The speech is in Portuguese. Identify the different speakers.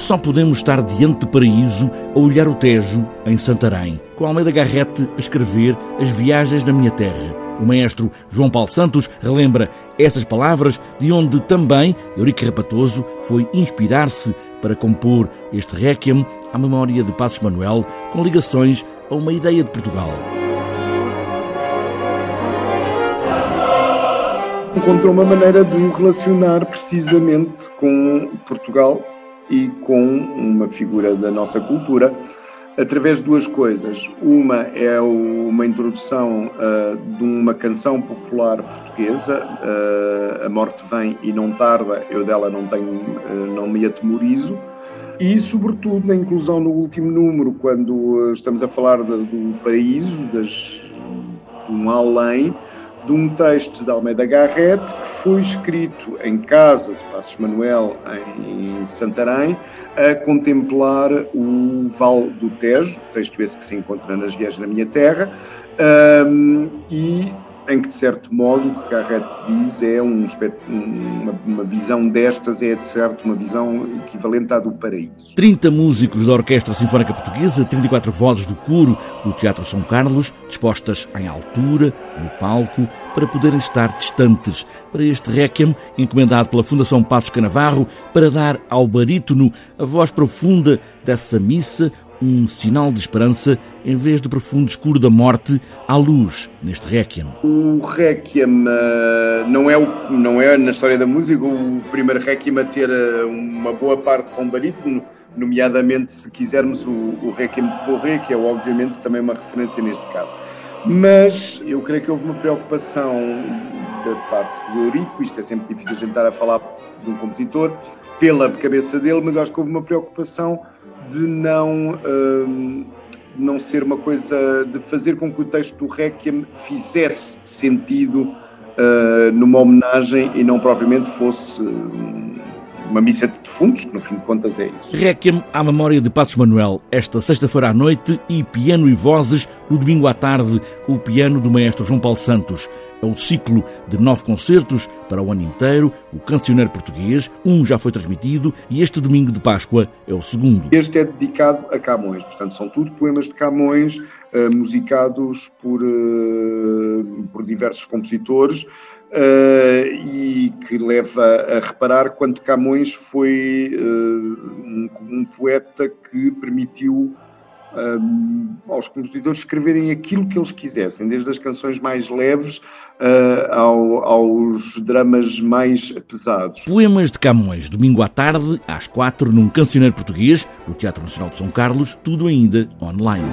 Speaker 1: só podemos estar diante do paraíso a olhar o Tejo em Santarém, com Almeida Garrete a escrever As Viagens na Minha Terra. O maestro João Paulo Santos relembra estas palavras, de onde também Eurico Rapatoso foi inspirar-se para compor este Requiem à memória de Passos Manuel, com ligações a uma ideia de Portugal.
Speaker 2: Encontrou uma maneira de o relacionar precisamente com Portugal e com uma figura da nossa cultura através de duas coisas. Uma é uma introdução uh, de uma canção popular portuguesa, uh, A Morte Vem e Não Tarda, eu dela não tenho, uh, não me atemorizo, e sobretudo na inclusão no último número, quando estamos a falar de, do paraíso, das, de um além, de um texto de Almeida Garrett que foi escrito em casa de Passos Manuel, em Santarém, a contemplar o Val do Tejo, texto esse que se encontra nas Viagens na Minha Terra, um, e em que, de certo modo, o que Garrett diz é um, uma, uma, visão destas, é de certo uma visão equivalente à do paraíso.
Speaker 1: 30 músicos da Orquestra Sinfónica Portuguesa, 34 vozes do coro do Teatro São Carlos, dispostas em altura, no palco, para poderem estar distantes para este requiem encomendado pela Fundação Passos Canavarro para dar ao barítono a voz profunda dessa missa, um sinal de esperança em vez do profundo escuro da morte à luz neste Requiem.
Speaker 2: O Requiem uh, não, é o, não é, na história da música, o primeiro Requiem a ter uh, uma boa parte com barítono, nomeadamente, se quisermos, o, o Requiem de Forré, que é obviamente também uma referência neste caso. Mas eu creio que houve uma preocupação da parte do Eurico, isto é sempre difícil a gente estar a falar de um compositor, pela cabeça dele, mas acho que houve uma preocupação de não, um, não ser uma coisa, de fazer com que o texto do Requiem fizesse sentido uh, numa homenagem e não propriamente fosse. Um, uma missa de defuntos, que no fim de contas é isso.
Speaker 1: Requiem à memória de Passos Manuel, esta sexta-feira à noite e piano e vozes no domingo à tarde, com o piano do maestro João Paulo Santos. É o ciclo de nove concertos para o ano inteiro, o cancioneiro português, um já foi transmitido e este domingo de Páscoa é o segundo.
Speaker 2: Este é dedicado a Camões, portanto são tudo poemas de Camões, uh, musicados por, uh, por diversos compositores, Uh, e que leva a reparar quanto Camões foi um, um, poeta que permitiu uh, aos compositores escreverem aquilo que eles quisessem, desde as canções mais leves ao, aos dramas mais pesados.
Speaker 1: Poemas de Camões, domingo à tarde, às quatro, num cancioneiro português, no Teatro Nacional de São Carlos, tudo ainda online.